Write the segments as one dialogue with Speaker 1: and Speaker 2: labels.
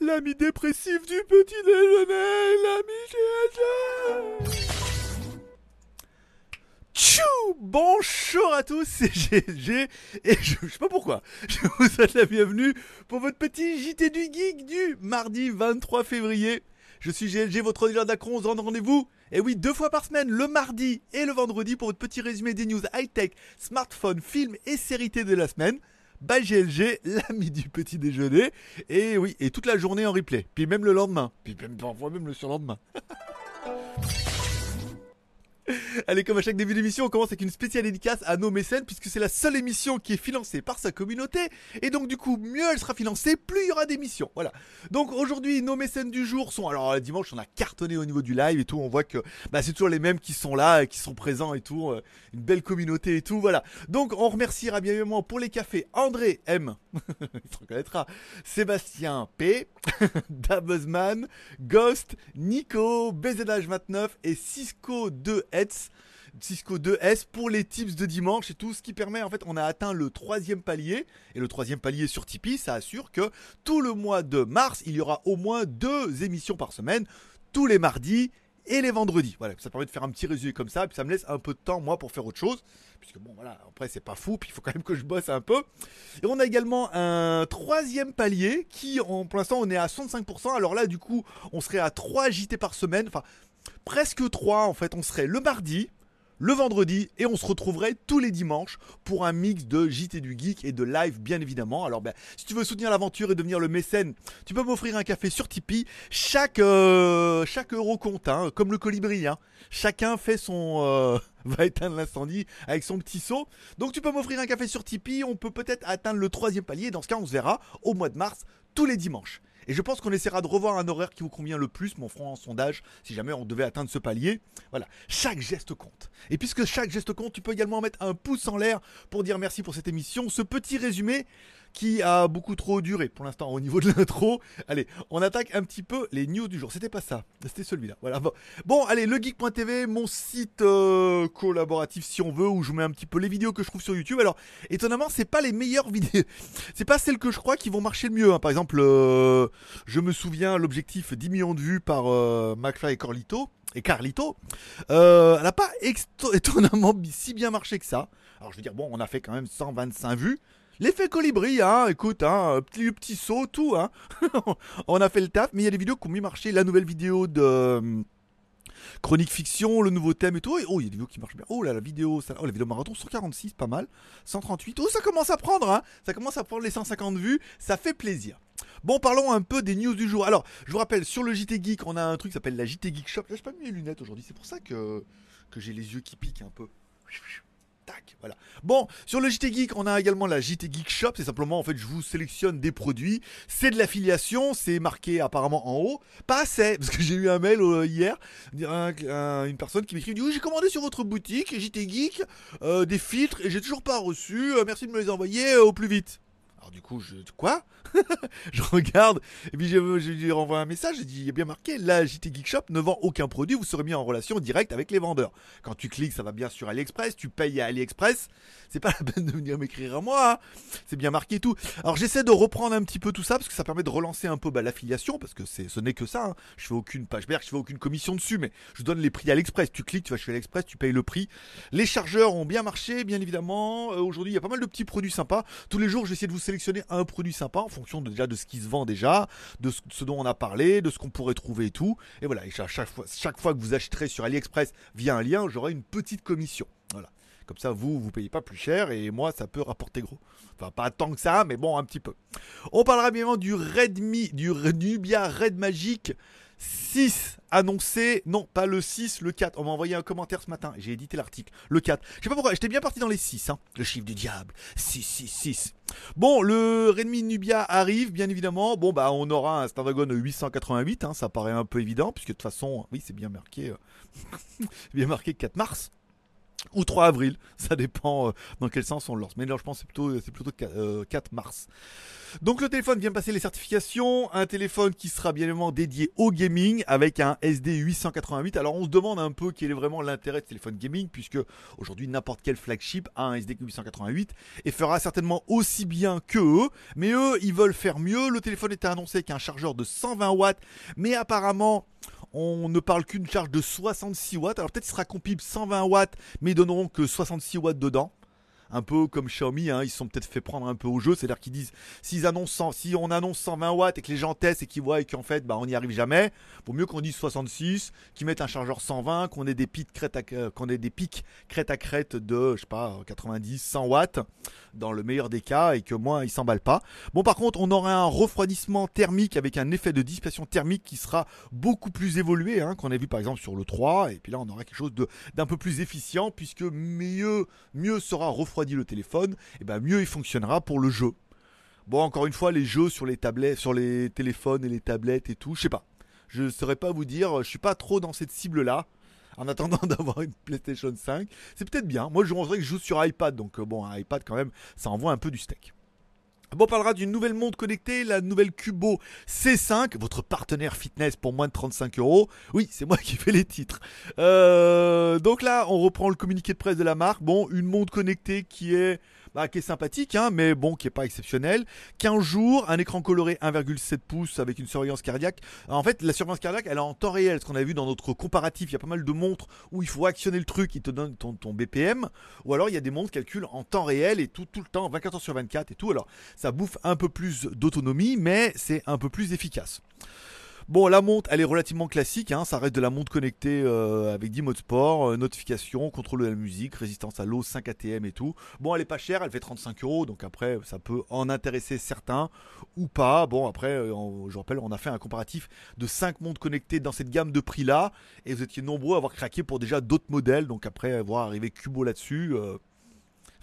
Speaker 1: l'ami dépressif du petit déjeuner, l'ami. Tchou Bonjour à tous, c'est GLG et je, je sais pas pourquoi, je vous souhaite la bienvenue pour votre petit JT du Geek du mardi 23 février. Je suis GLG, votre dealer d'Acron, on se donne rendez-vous. Et oui, deux fois par semaine, le mardi et le vendredi pour votre petit résumé des news high-tech, smartphone, films et séries de la semaine. By GLG, l'ami du petit déjeuner. Et oui, et toute la journée en replay. Puis même le lendemain. Puis même parfois même le surlendemain. Allez, comme à chaque début d'émission, on commence avec une spéciale dédicace à nos mécènes, puisque c'est la seule émission qui est financée par sa communauté. Et donc, du coup, mieux elle sera financée, plus il y aura d'émissions. Voilà. Donc, aujourd'hui, nos mécènes du jour sont. Alors, euh, dimanche, on a cartonné au niveau du live et tout. On voit que bah, c'est toujours les mêmes qui sont là, qui sont présents et tout. euh, Une belle communauté et tout. Voilà. Donc, on remerciera bien évidemment pour les cafés André M. il se reconnaîtra. Sébastien P. Dabuzman, Ghost, Nico, BZH29 et Cisco 2S. Cisco 2S pour les tips de dimanche et tout ce qui permet en fait on a atteint le troisième palier. Et le troisième palier sur Tipeee ça assure que tout le mois de mars il y aura au moins deux émissions par semaine tous les mardis et les vendredis. Voilà ça permet de faire un petit résumé comme ça puis ça me laisse un peu de temps moi pour faire autre chose. Puisque bon voilà après c'est pas fou puis il faut quand même que je bosse un peu. Et on a également un troisième palier qui en, pour l'instant on est à 65% alors là du coup on serait à 3 JT par semaine. Enfin presque 3 en fait on serait le mardi le vendredi et on se retrouverait tous les dimanches pour un mix de JT du Geek et de live bien évidemment. Alors ben, si tu veux soutenir l'aventure et devenir le mécène, tu peux m'offrir un café sur Tipeee. Chaque, euh, chaque euro compte, hein, comme le colibri. Hein. Chacun fait son... euh, va éteindre l'incendie avec son petit seau. Donc tu peux m'offrir un café sur Tipeee, on peut peut-être atteindre le troisième palier. Dans ce cas on se verra au mois de mars tous les dimanches. Et je pense qu'on essaiera de revoir un horaire qui vous convient le plus, mon front en sondage, si jamais on devait atteindre ce palier. Voilà, chaque geste compte. Et puisque chaque geste compte, tu peux également mettre un pouce en l'air pour dire merci pour cette émission. Ce petit résumé qui a beaucoup trop duré pour l'instant au niveau de l'intro. Allez, on attaque un petit peu les news du jour. C'était pas ça, c'était celui-là. Voilà. Bon, allez, legeek.tv, mon site euh, collaboratif si on veut, où je mets un petit peu les vidéos que je trouve sur YouTube. Alors, étonnamment, c'est pas les meilleures vidéos. C'est pas celles que je crois qui vont marcher le mieux. hein. Par exemple, euh, je me souviens l'objectif 10 millions de vues par euh, McFly et Carlito. Et Carlito, euh, elle n'a pas étonnamment si bien marché que ça. Alors je veux dire, bon, on a fait quand même 125 vues. L'effet colibri, hein, écoute, hein, petit, petit saut, tout, hein. on a fait le taf, mais il y a des vidéos qui ont mieux marché. La nouvelle vidéo de euh, Chronique Fiction, le nouveau thème et tout. Oh, il y a des vidéos qui marchent bien. Oh là, la vidéo, ça, oh, la vidéo marathon 146, pas mal. 138. Oh, ça commence à prendre, hein. Ça commence à prendre les 150 vues. Ça fait plaisir. Bon, parlons un peu des news du jour. Alors, je vous rappelle, sur le JT Geek, on a un truc qui s'appelle la JT Geek Shop. Là, j'ai pas mis mes lunettes aujourd'hui. C'est pour ça que j'ai les yeux qui piquent un peu. Bon, sur le JT Geek, on a également la JT Geek Shop. C'est simplement, en fait, je vous sélectionne des produits. C'est de l'affiliation. C'est marqué apparemment en haut. Pas assez, parce que j'ai eu un mail euh, hier. un- un- une personne qui m'écrit, oui, j'ai commandé sur votre boutique, JT Geek, euh, des filtres et j'ai toujours pas reçu. Euh, merci de me les envoyer au plus vite. Alors du coup, je quoi? Je regarde et puis je, lui renvoie un message. Je dis il a bien marqué la JT Geek Shop ne vend aucun produit. Vous serez mis en relation directe avec les vendeurs. Quand tu cliques, ça va bien sur AliExpress. Tu payes à AliExpress. C'est pas la peine de venir m'écrire à moi. hein. C'est bien marqué et tout. Alors j'essaie de reprendre un petit peu tout ça parce que ça permet de relancer un peu bah, l'affiliation parce que ce n'est que ça. hein. Je fais aucune page verte, je fais aucune commission dessus, mais je donne les prix à l'Express. Tu cliques, tu vas chez l'Express, tu payes le prix. Les chargeurs ont bien marché, bien évidemment. Euh, Aujourd'hui, il y a pas mal de petits produits sympas. Tous les jours, j'essaie de vous sélectionner un produit sympa en fonction de, déjà de ce qui se vend déjà, de ce, dont on a parlé, de ce qu'on pourrait trouver et tout. Et voilà, et chaque fois, chaque fois que vous achèterez sur AliExpress via un lien, j'aurai une petite commission. Voilà. Comme ça, vous, vous payez pas plus cher et moi, ça peut rapporter gros. Enfin, pas tant que ça, mais bon, un petit peu. On parlera bien évidemment du Redmi, du Nubia Red Magic 6 annoncé, non pas le 6, le 4. On m'a envoyé un commentaire ce matin, j'ai édité l'article. Le 4. Je sais pas pourquoi, j'étais bien parti dans les 6, hein. le chiffre du diable. 6, 6, 6. Bon, le Redmi Nubia arrive, bien évidemment. Bon, bah, on aura un Snapdragon 888, hein, ça paraît un peu évident, puisque de toute façon, oui, c'est bien marqué, euh, bien marqué 4 mars. Ou 3 avril, ça dépend euh, dans quel sens on lance. Mais là, je pense c'est plutôt, c'est plutôt 4, euh, mars. Donc le téléphone vient passer les certifications, un téléphone qui sera bien évidemment dédié au gaming avec un SD 888. Alors on se demande un peu quel est vraiment l'intérêt de ce téléphone gaming puisque aujourd'hui n'importe quel flagship a un SD 888 et fera certainement aussi bien que eux. Mais eux, ils veulent faire mieux. Le téléphone était annoncé avec un chargeur de 120 watts, mais apparemment on ne parle qu'une charge de 66 watts. Alors peut-être qu'il sera compatible 120 watts, mais ils donneront que 66 watts dedans un peu comme Xiaomi, hein, ils se sont peut-être fait prendre un peu au jeu, c'est-à-dire qu'ils disent s'ils annoncent si on annonce 120 watts et que les gens testent et qu'ils voient qu'en fait bah, on n'y arrive jamais, vaut mieux qu'on dise 66, qu'ils mettent un chargeur 120, qu'on ait des pics crête à, euh, qu'on ait des pics crête à crête de je sais pas 90, 100 watts dans le meilleur des cas et que moins ils s'emballent pas. Bon par contre on aura un refroidissement thermique avec un effet de dissipation thermique qui sera beaucoup plus évolué hein, qu'on a vu par exemple sur le 3 et puis là on aura quelque chose d'un peu plus efficient puisque mieux mieux sera refroidi le téléphone, et eh ben mieux il fonctionnera pour le jeu. Bon, encore une fois, les jeux sur les tablettes, sur les téléphones et les tablettes et tout, je sais pas. Je ne saurais pas vous dire, je suis pas trop dans cette cible-là. En attendant d'avoir une PlayStation 5, c'est peut-être bien. Moi, je voudrais que je joue sur iPad, donc euh, bon, iPad quand même, ça envoie un peu du steak. On parlera d'une nouvelle montre connectée, la nouvelle Cubo C5, votre partenaire fitness pour moins de 35 euros. Oui, c'est moi qui fais les titres. Euh, donc là, on reprend le communiqué de presse de la marque. Bon, une montre connectée qui est bah, qui est sympathique, hein, mais bon, qui est pas exceptionnel. 15 jours, un écran coloré 1,7 pouces avec une surveillance cardiaque. en fait, la surveillance cardiaque, elle est en temps réel. Ce qu'on a vu dans notre comparatif, il y a pas mal de montres où il faut actionner le truc, il te donne ton, ton BPM. Ou alors, il y a des montres qui calculent en temps réel et tout, tout le temps, 24 heures sur 24 et tout. Alors, ça bouffe un peu plus d'autonomie, mais c'est un peu plus efficace. Bon, la montre, elle est relativement classique. Hein. ça reste de la montre connectée euh, avec 10 modes sport, euh, notification, contrôle de la musique, résistance à l'eau, 5 ATM et tout. Bon, elle est pas chère, elle fait 35 euros. Donc après, ça peut en intéresser certains ou pas. Bon, après, euh, je rappelle, on a fait un comparatif de 5 montres connectées dans cette gamme de prix-là. Et vous étiez nombreux à avoir craqué pour déjà d'autres modèles. Donc après, voir arriver Cubo là-dessus.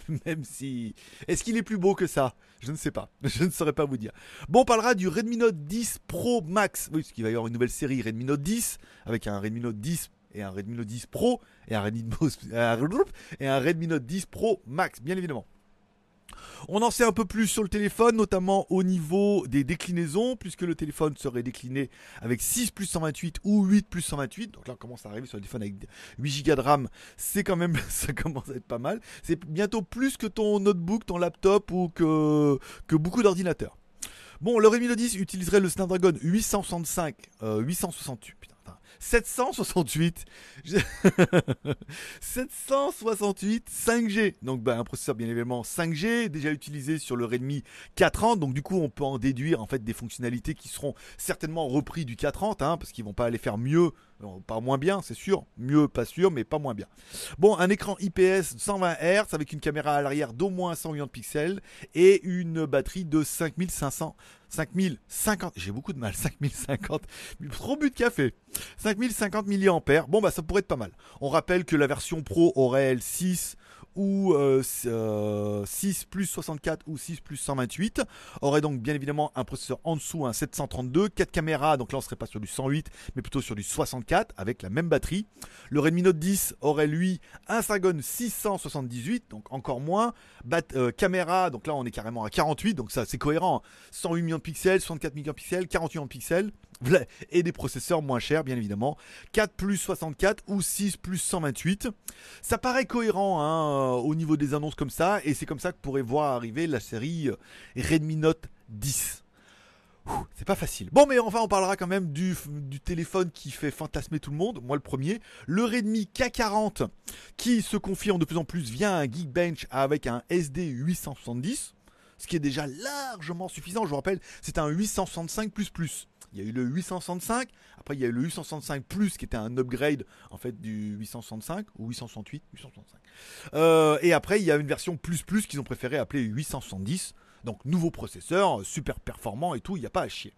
Speaker 1: même si... Est-ce qu'il est plus beau que ça? Je ne sais pas. Je ne saurais pas vous dire. Bon, on parlera du Redmi Note 10 Pro Max. Oui, parce qu'il va y avoir une nouvelle série Redmi Note 10 avec un Redmi Note 10 et un Redmi Note 10 Pro et un Redmi, et un Redmi Note 10 Pro Max, bien évidemment. On en sait un peu plus sur le téléphone, notamment au niveau des déclinaisons, puisque le téléphone serait décliné avec 6 plus 128 ou 8 plus 128. Donc là, on commence à arriver sur le téléphone avec 8 Go de RAM. C'est quand même, ça commence à être pas mal. C'est bientôt plus que ton notebook, ton laptop ou que, beaucoup d'ordinateurs. Bon, le Redmi Note 10 utiliserait le Snapdragon 865, 868, 768 768 5G donc bah, un processeur bien évidemment 5G déjà utilisé sur le Redmi 430 donc du coup on peut en déduire en fait des fonctionnalités qui seront certainement repris du 430 hein, parce qu'ils vont pas aller faire mieux pas moins bien, c'est sûr. Mieux, pas sûr, mais pas moins bien. Bon, un écran IPS 120 Hz avec une caméra à l'arrière d'au moins 100 millions de pixels et une batterie de 5500. 5050, j'ai beaucoup de mal, 5050, trop but de café. 5050 mAh, bon bah ça pourrait être pas mal. On rappelle que la version Pro aurait L6 ou 6 euh, plus 64 ou 6 plus 128 aurait donc bien évidemment un processeur en dessous, un 732, 4 caméras, donc là on serait pas sur du 108 mais plutôt sur du 64 avec la même batterie. Le Redmi Note 10 aurait lui un Snapdragon 678, donc encore moins, euh, caméra, donc là on est carrément à 48, donc ça c'est cohérent, 108 millions de pixels, 64 millions de pixels, 48 millions de pixels et des processeurs moins chers bien évidemment 4 plus 64 ou 6 plus 128 ça paraît cohérent hein, au niveau des annonces comme ça et c'est comme ça que pourrait voir arriver la série euh, Redmi Note 10 c'est pas facile. Bon, mais enfin, on parlera quand même du, du, téléphone qui fait fantasmer tout le monde. Moi, le premier, le Redmi K40, qui se confirme de plus en plus via un Geekbench avec un SD 870, ce qui est déjà largement suffisant. Je vous rappelle, c'est un 865 il y a eu le 865, après il y a eu le 865 Plus qui était un upgrade en fait du 865 ou 868, 865. Euh, et après il y a une version plus plus qu'ils ont préféré appeler 870. Donc nouveau processeur, super performant et tout, il n'y a pas à chier.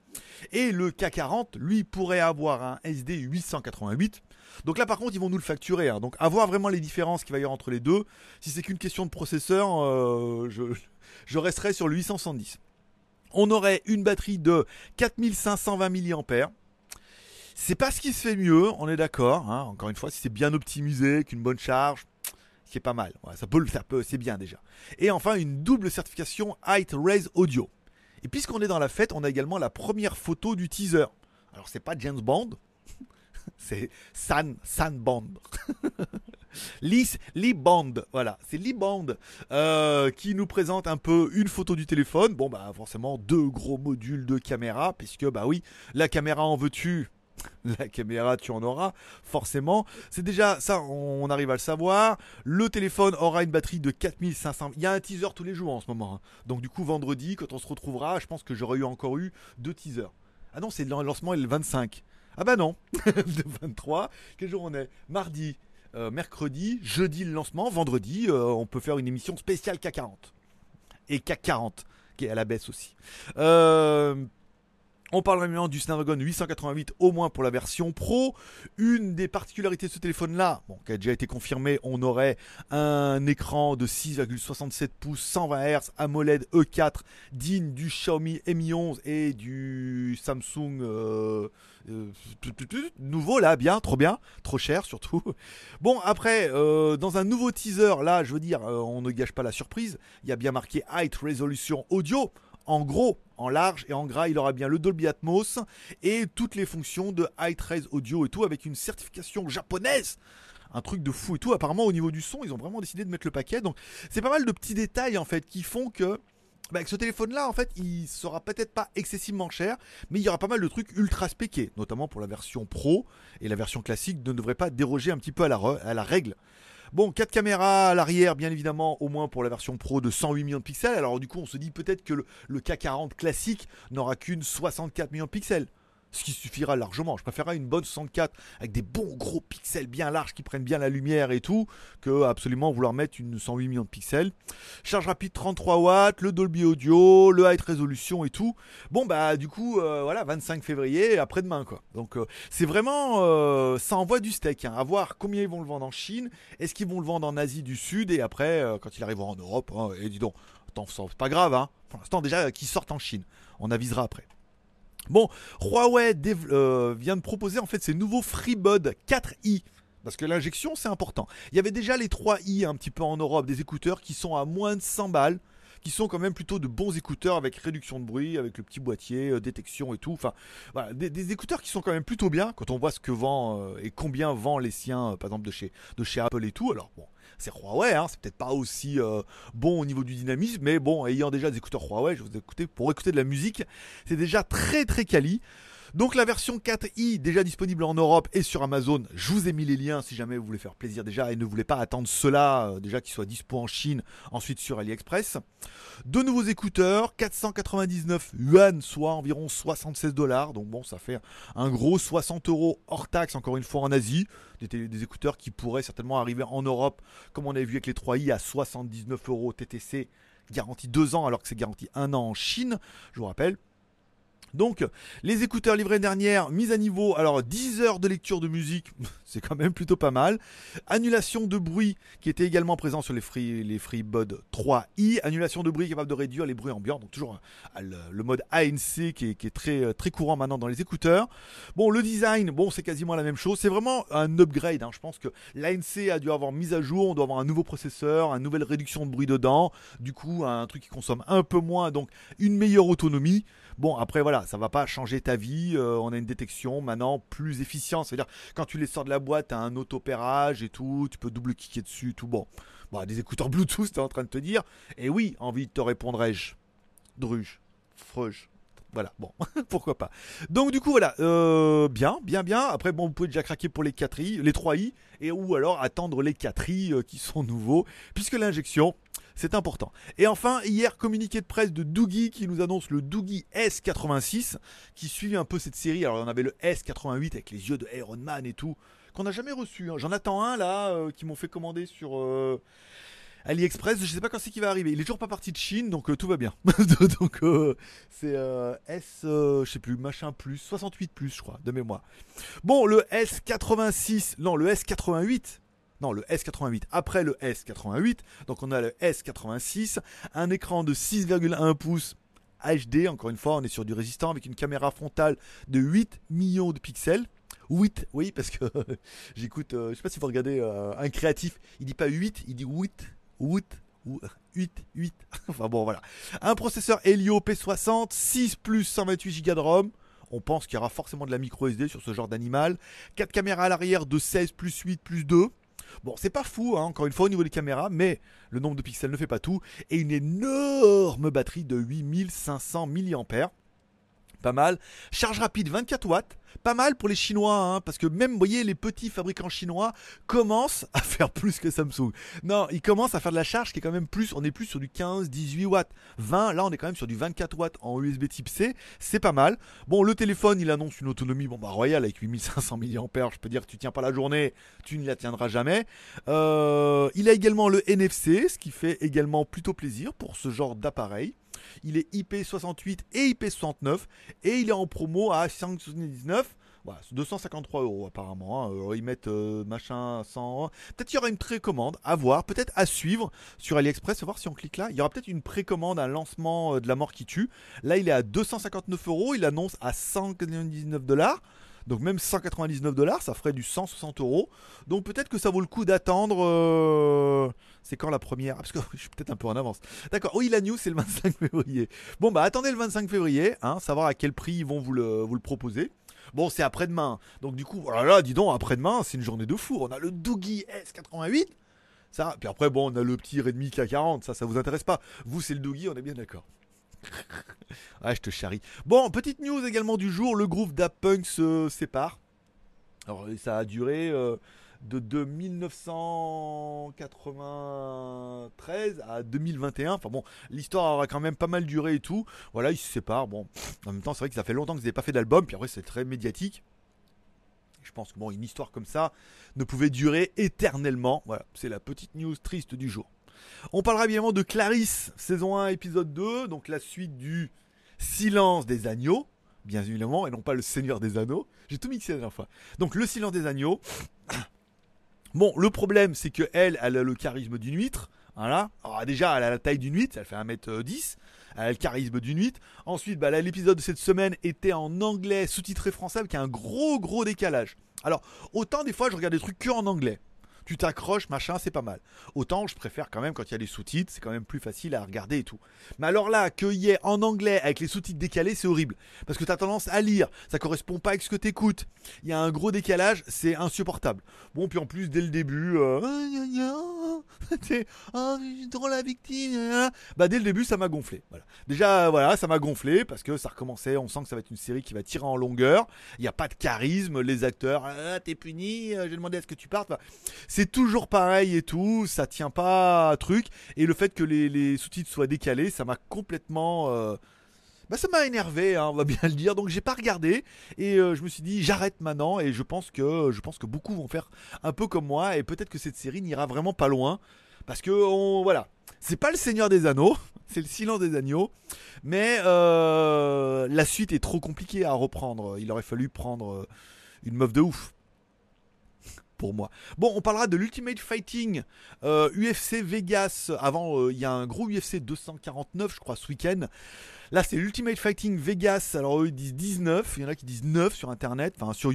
Speaker 1: Et le K40, lui, pourrait avoir un SD 888. Donc là par contre ils vont nous le facturer. Hein. Donc à voir vraiment les différences qu'il va y avoir entre les deux. Si c'est qu'une question de processeur, euh, je, je resterai sur le 870 on aurait une batterie de 4520 mAh. C'est pas ce qui se fait mieux, on est d'accord. Hein. Encore une fois, si c'est bien optimisé, qu'une bonne charge, ce qui est pas mal. ça peut le faire, c'est bien déjà. Et enfin, une double certification Height Raise Audio. Et puisqu'on est dans la fête, on a également la première photo du teaser. Alors, c'est pas James Bond, c'est San, San Bond. Lee, Lee voilà, c'est Lee euh, qui nous présente un peu une photo du téléphone. Bon, bah forcément deux gros modules de caméra, puisque bah oui, la caméra en veux-tu? La caméra, tu en auras, forcément. C'est déjà ça, on arrive à le savoir. Le téléphone aura une batterie de 4500. Il y a un teaser tous les jours en ce moment. Hein. Donc, du coup, vendredi, quand on se retrouvera, je pense que j'aurais eu encore eu deux teasers. Ah non, c'est le lancement est le 25. Ah bah non, le 23. Quel jour on est? Mardi, euh, mercredi, jeudi le lancement, vendredi, euh, on peut faire une émission spéciale CAC 40. Et CAC 40, qui est à la baisse aussi. Euh, on parle maintenant du Snapdragon 888 au moins pour la version Pro. Une des particularités de ce téléphone-là, bon, qui a déjà été confirmé, on aurait un écran de 6,67 pouces 120 Hz AMOLED E4 digne du Xiaomi Mi 11 et du Samsung euh, euh, nouveau là, bien, trop bien, trop cher surtout. Bon après, euh, dans un nouveau teaser, là, je veux dire, on ne gâche pas la surprise. Il y a bien marqué Height Resolution Audio en gros, en large et en gras, il aura bien le Dolby Atmos et toutes les fonctions de High Trace Audio et tout avec une certification japonaise un truc de fou et tout. Apparemment, au niveau du son, ils ont vraiment décidé de mettre le paquet. Donc, c'est pas mal de petits détails en fait qui font que. Bah, ce téléphone-là, en fait, il sera peut-être pas excessivement cher, mais il y aura pas mal de trucs ultra spéqués, notamment pour la version pro et la version classique ne devrait pas déroger un petit peu à la règle. Bon, 4 caméras à l'arrière, bien évidemment, au moins pour la version Pro de 108 millions de pixels. Alors du coup, on se dit peut-être que le, le K40 classique n'aura qu'une 64 millions de pixels ce qui suffira largement. Je préférerais une bonne 64 avec des bons gros pixels bien larges qui prennent bien la lumière et tout, que absolument vouloir mettre une 108 millions de pixels. Charge rapide 33 watts, le Dolby Audio, le High Resolution et tout. Bon bah du coup euh, voilà 25 février après-demain quoi. Donc euh, c'est vraiment euh, ça envoie du steak. Hein. À voir combien ils vont le vendre en Chine. Est-ce qu'ils vont le vendre en Asie du Sud? Et après quand il arrivera en Europe. Hein, et dis donc, c'est pas grave hein. Pour l'instant déjà qu'ils sortent en Chine. On avisera après. Bon, Huawei euh, vient de proposer en fait ses nouveaux FreeBud 4i. Parce que l'injection, c'est important. Il y avait déjà les 3i un petit peu en Europe, des écouteurs qui sont à moins de 100 balles, qui sont quand même plutôt de bons écouteurs avec réduction de bruit, avec le petit boîtier, euh, détection et tout. Enfin, voilà, des, écouteurs qui sont quand même plutôt bien quand on voit ce que vend euh, et combien vend les siens, par exemple de chez, de chez Apple et tout. Alors bon, c'est Huawei, hein, c'est peut-être pas aussi euh, bon au niveau du dynamisme, mais bon, ayant déjà des écouteurs Huawei, je vous écouter pour écouter de la musique, c'est déjà très très quali. Donc la version 4i déjà disponible en Europe et sur Amazon. Je vous ai mis les liens si jamais vous voulez faire plaisir déjà et ne voulez pas attendre cela euh, déjà qu'il soit dispo en Chine, ensuite sur AliExpress. De nouveaux écouteurs, 499 yuan, soit environ 76 dollars. Donc bon, ça fait un gros 60 euros hors taxe encore une fois en Asie. Des, des, écouteurs qui pourraient certainement arriver en Europe, comme on avait vu avec les 3i à 79 euros TTC, garantie 2 ans alors que c'est garanti 1 an en Chine. Je vous rappelle. Donc, les écouteurs livrés dernière, mise à niveau. Alors, 10 heures de lecture de musique, c'est quand même plutôt pas mal. Annulation de bruit, qui était également présent sur les, Free, les FreeBud 3i. Annulation de bruit capable de réduire les bruits ambiants. Donc, toujours euh, le, mode ANC qui est, très, euh, très courant maintenant dans les écouteurs. Bon, le design, bon, c'est quasiment la même chose. C'est vraiment un upgrade. Hein. Je pense que l'ANC a dû avoir mise à jour. On doit avoir un nouveau processeur, une nouvelle réduction de bruit dedans. Du coup, un truc qui consomme un peu moins. Donc, une meilleure autonomie. Bon, après, voilà, ça va pas changer ta vie. Euh, on a une détection maintenant plus efficiente. C'est-à-dire, quand tu les sors de la boîte, tu as un auto-opérage et tout. Tu peux double-cliquer dessus, tout. Bon, bon des écouteurs Bluetooth, tu es en train de te dire. Et oui, envie de te répondrai-je. Druge, Freuge. Voilà, bon, pourquoi pas. Donc du coup voilà, euh, bien, bien, bien. Après bon, vous pouvez déjà craquer pour les 4i, les 3i, et ou alors attendre les 4i euh, qui sont nouveaux, puisque l'injection, c'est important. Et enfin, hier, communiqué de presse de Doogie qui nous annonce le Doogie S86, qui suit un peu cette série. Alors, on avait le S88 avec les yeux de Iron Man et tout, qu'on n'a jamais reçu. Hein. J'en attends un là, euh, qui m'ont fait commander sur. Euh, AliExpress, je sais pas quand c'est qui va arriver. Il est toujours pas parti de Chine, donc euh, tout va bien. donc c'est S, je sais plus, machin plus, 68 plus, je crois, de mémoire. Bon, le S86, non, le S88, non, le S88 après le S88. Donc on a le S86, un écran de 6,1 pouces HD, encore une fois, on est sur du résistant avec une caméra frontale de 8 millions de pixels. 8, oui, parce que j'écoute, euh, je sais pas si vous regardez euh, un créatif, il dit pas 8, il dit 8, 8, 8, 8. enfin bon, voilà. Un processeur Helio P60, 6 plus 128 Go de ROM. On pense qu'il y aura forcément de la micro SD sur ce genre d'animal. 4 caméras à l'arrière de 16 plus 8 plus 2. Bon, c'est pas fou, hein, encore une fois, au niveau des caméras, mais le nombre de pixels ne fait pas tout. Et une énorme batterie de 8500 mAh. Pas mal. Charge rapide 24 watts. Pas mal pour les Chinois, hein, parce que même, vous voyez, les petits fabricants chinois commencent à faire plus que Samsung. Non, ils commencent à faire de la charge qui est quand même plus, on est plus sur du 15, 18 watts. 20, là on est quand même sur du 24 watts en USB type C, c'est pas mal. Bon, le téléphone, il annonce une autonomie bon, bah, royale avec 8500 mAh, je peux dire tu tiens pas la journée, tu ne la tiendras jamais. Euh, il a également le NFC, ce qui fait également plutôt plaisir pour ce genre d'appareil. Il est IP68 et IP69 et il est en promo à 5,79. Voilà, 253 euros apparemment. Hein. ils mettent euh, machin 100. Peut-être qu'il y aura une précommande à voir, peut-être à suivre sur AliExpress. voir si on clique là. Il y aura peut-être une précommande, un lancement euh, de la mort qui tue. Là, il est à 259 euros. Il annonce à 199 dollars. Donc même 199 dollars, ça ferait du 160 euros. Donc peut-être que ça vaut le coup d'attendre. Euh, c'est quand la première? Parce que je suis peut-être un peu en avance. D'accord. Oui, la news c'est le 25 février. Bon bah attendez le 25 février, hein, savoir à quel prix ils vont vous le, proposer. Bon, c'est après-demain. Donc du coup, voilà, là, dis donc, après-demain, c'est une journée de fou. On a le Doogie S88. Ça, puis après, bon, on a le petit Redmi K40. Ça, ça vous intéresse pas? Vous, c'est le Doogie, on est bien d'accord. ah, je te charrie. Bon, petite news également du jour, le groupe Da Punk se sépare. Alors, ça a duré euh, de, 1993 à 2021. Enfin bon, l'histoire aura quand même pas mal duré et tout. Voilà, ils se séparent. Bon, en même temps, c'est vrai que ça fait longtemps qu'ils n'avaient pas fait d'album. Puis après, c'est très médiatique. Je pense que bon, une histoire comme ça ne pouvait durer éternellement. Voilà, c'est la petite news triste du jour. On parlera évidemment de Clarisse, saison 1, épisode 2, donc la suite du Silence des agneaux, bien évidemment, et non pas le Seigneur des anneaux. J'ai tout mixé la dernière fois. Donc le Silence des agneaux. Bon, le problème, c'est que elle, a le charisme d'une huître. Voilà. Alors déjà, elle a la taille d'une huître, elle fait 1m10. Elle a le charisme d'une huître. Ensuite, bah, l'épisode de cette semaine était en anglais, sous-titré français, avec un gros gros décalage. Alors, autant des fois, je regarde des trucs que en anglais tu t'accroches, machin, c'est pas mal. Autant je préfère quand même quand il y a les sous-titres, c'est quand même plus facile à regarder et tout. Mais alors là, qu'il y ait en anglais avec les sous-titres décalés, c'est horrible. Parce que tu as tendance à lire, ça correspond pas avec ce que t'écoutes. Il y a un gros décalage, c'est insupportable. Bon, puis en plus, dès le début, euh, oh, trop la victime. Bah, dès le début, ça m'a gonflé. Voilà. Déjà, voilà, ça m'a gonflé parce que ça recommençait. On sent que ça va être une série qui va tirer en longueur. Il n'y a pas de charisme. Les acteurs, ah, t'es puni, euh, j'ai demandé à ce que tu partes. Toujours pareil et tout, ça tient pas truc. Et le fait que les, sous-titres soient décalés, ça m'a complètement. Euh, bah ça m'a énervé, hein, on va bien le dire. Donc j'ai pas regardé et euh, je me suis dit j'arrête maintenant et je pense que je pense que beaucoup vont faire un peu comme moi et peut-être que cette série n'ira vraiment pas loin parce que on, voilà, c'est pas le Seigneur des Anneaux, c'est le Silence des Agneaux, mais euh, la suite est trop compliquée à reprendre. Il aurait fallu prendre une meuf de ouf moi. Bon, on parlera de l'Ultimate Fighting UFC euh, Vegas. Avant, euh, il y a un gros UFC 249, je crois, ce week-end. Là, c'est l'Ultimate Fighting Vegas. Alors, eux, ils disent 19. Il y en a qui disent 9 sur Internet. Enfin, sur,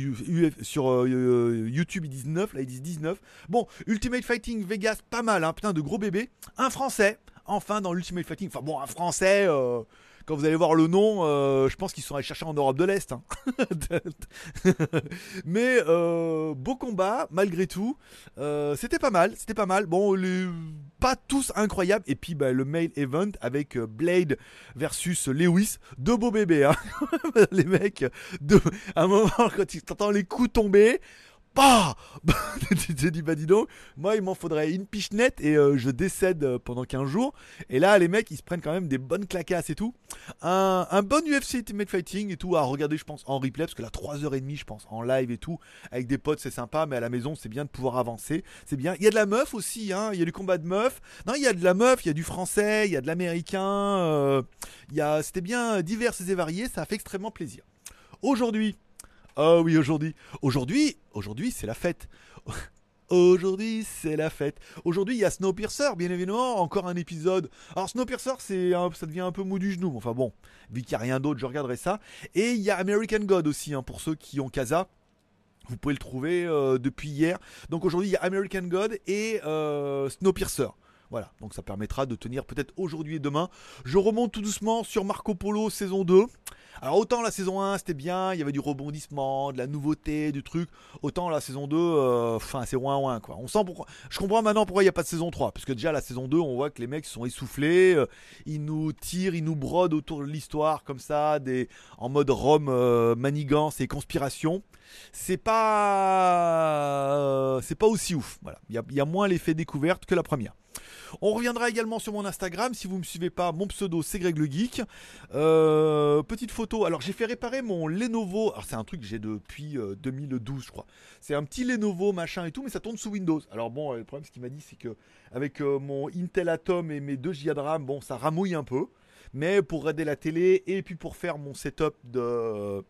Speaker 1: sur euh, YouTube, ils disent 9. Là, ils disent 19. Bon, Ultimate Fighting Vegas, pas mal, hein. Putain, de gros bébés. Un Français, enfin, dans l'Ultimate Fighting. Enfin, bon, un Français quand vous allez voir le nom, euh, je pense qu'ils sont allés chercher en Europe de l'Est. Hein. Mais euh, beau combat, malgré tout. Euh, c'était pas mal, c'était pas mal. Bon, pas tous incroyables. Et puis bah, le main event avec Blade versus Lewis. Deux beaux bébés. Hein. les mecs, de... à un moment, quand tu entends les coups tomber, bah J'ai dit, bah dis donc, moi il m'en faudrait une pichenette et euh, je décède euh, pendant 15 jours. Et là, les mecs, ils se prennent quand même des bonnes claquasses et tout. Un, bon UFC Ultimate Fighting et tout à regarder, je pense, en replay, parce que là, 3h30, je pense, en live et tout, avec des potes, c'est sympa, mais à la maison, c'est bien de pouvoir avancer. C'est bien. Il y a de la meuf aussi, hein. Il y a du combat de meuf. Non, il y a de la meuf, il y a du français, il y a de l'américain. Euh, c'était bien divers et varié, ça a fait extrêmement plaisir. Aujourd'hui, Oh oui, aujourd'hui. Aujourd'hui, aujourd'hui, c'est la fête. Aujourd'hui, c'est la fête. Aujourd'hui, il y a Snowpiercer, bien évidemment, encore un épisode. Alors, Snowpiercer, c'est ça devient un peu mou du genou. Enfin bon, vu qu'il n'y a rien d'autre, je regarderai ça. Et il y a American God aussi, hein, pour ceux qui ont Casa. Vous pouvez le trouver euh, depuis hier. Donc aujourd'hui, il y a American God et euh, Snowpiercer. Voilà, donc ça permettra de tenir peut-être aujourd'hui et demain. Je remonte tout doucement sur Marco Polo saison 2. Alors autant la saison 1 c'était bien, il y avait du rebondissement, de la nouveauté, du truc. Autant la saison 2, euh, enfin c'est ouin ouin quoi. On sent pourquoi. Je comprends maintenant pourquoi il n'y a pas de saison 3. Parce que déjà la saison 2, on voit que les mecs sont essoufflés. euh, ils nous tirent, ils nous brodent autour de l'histoire comme ça, des, en mode Rome, euh, manigance et conspiration. C'est pas. euh, c'est pas aussi ouf. Voilà. Il y y a moins l'effet découverte que la première. On reviendra également sur mon Instagram. Si vous me suivez pas, mon pseudo c'est Greg le Geek. Euh, petite photo. Alors j'ai fait réparer mon Lenovo. Alors c'est un truc que j'ai depuis euh, 2012, je crois. C'est un petit Lenovo machin et tout, mais ça tourne sous Windows. Alors bon, euh, le problème, ce qu'il m'a dit, c'est que avec euh, mon Intel Atom et mes 2 Go de RAM, bon, ça ramouille un peu. Mais pour aider la télé et puis pour faire mon setup de euh,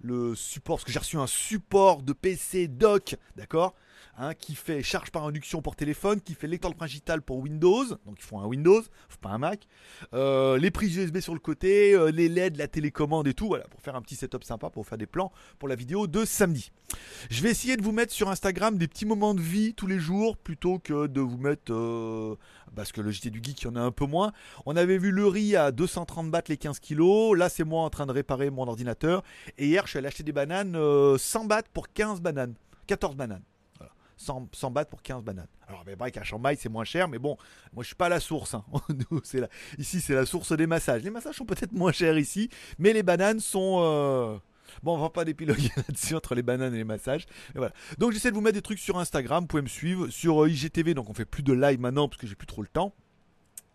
Speaker 1: le support, parce que j'ai reçu un support de PC dock, d'accord? Hein, qui fait charge par induction pour téléphone, qui fait lecteur digital pour Windows, donc il faut un Windows, pas un Mac, euh, les prises USB sur le côté, euh, les LED, la télécommande et tout, voilà, pour faire un petit setup sympa, pour faire des plans pour la vidéo de samedi. Je vais essayer de vous mettre sur Instagram des petits moments de vie tous les jours, plutôt que de vous mettre, euh, parce que le JT du Geek, il y en a un peu moins. On avait vu le riz à 230 bahts les 15 kilos, là c'est moi en train de réparer mon ordinateur, et hier je suis allé acheter des bananes, euh, 100 bahts pour 15 bananes, 14 bananes. 100, 100 bahts pour 15 bananes. Alors, mais vrai qu'à Shanghai, c'est moins cher, mais bon, moi, je suis pas à la source. hein. Ici, c'est la source des massages. Les massages sont peut-être moins chers ici, mais les bananes sont. euh, Bon, on va pas d'épiloguer là-dessus entre les bananes et les massages. Donc, j'essaie de vous mettre des trucs sur Instagram. Vous pouvez me suivre sur euh, IGTV. Donc, on fait plus de live maintenant parce que j'ai plus trop le temps.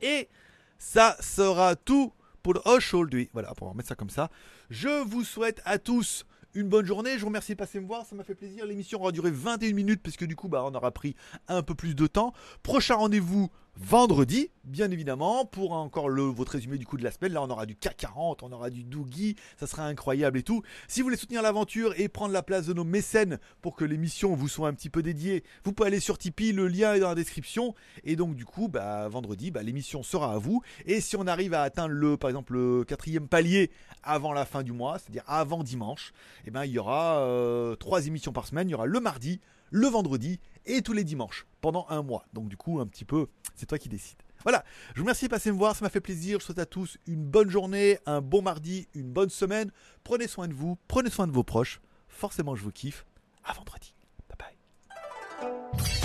Speaker 1: Et ça sera tout pour aujourd'hui. Voilà, pour remettre ça comme ça. Je vous souhaite à tous une bonne journée. Je vous remercie de passer me voir. Ça m'a fait plaisir. L'émission aura duré 21 minutes parce que du coup, bah, on aura pris un peu plus de temps. Prochain rendez-vous vendredi, bien évidemment, pour encore le, votre résumé du coup de la semaine. Là, on aura du K40, on aura du Doogie. Ça sera incroyable et tout. Si vous voulez soutenir l'aventure et prendre la place de nos mécènes pour que l'émission vous soit un petit peu dédiée, vous pouvez aller sur Tipeee. Le lien est dans la description. Et donc, du coup, bah, vendredi, bah, l'émission sera à vous. Et si on arrive à atteindre le, par exemple, le quatrième palier avant la fin du mois, c'est-à-dire avant dimanche, eh ben, il y aura euh, trois émissions par semaine. Il y aura le mardi, le vendredi et tous les dimanches pendant un mois. Donc du coup, un petit peu, c'est toi qui décides. Voilà, je vous remercie de passer me voir, ça m'a fait plaisir. Je souhaite à tous une bonne journée, un bon mardi, une bonne semaine. Prenez soin de vous, prenez soin de vos proches. Forcément, je vous kiffe. À vendredi. Bye bye.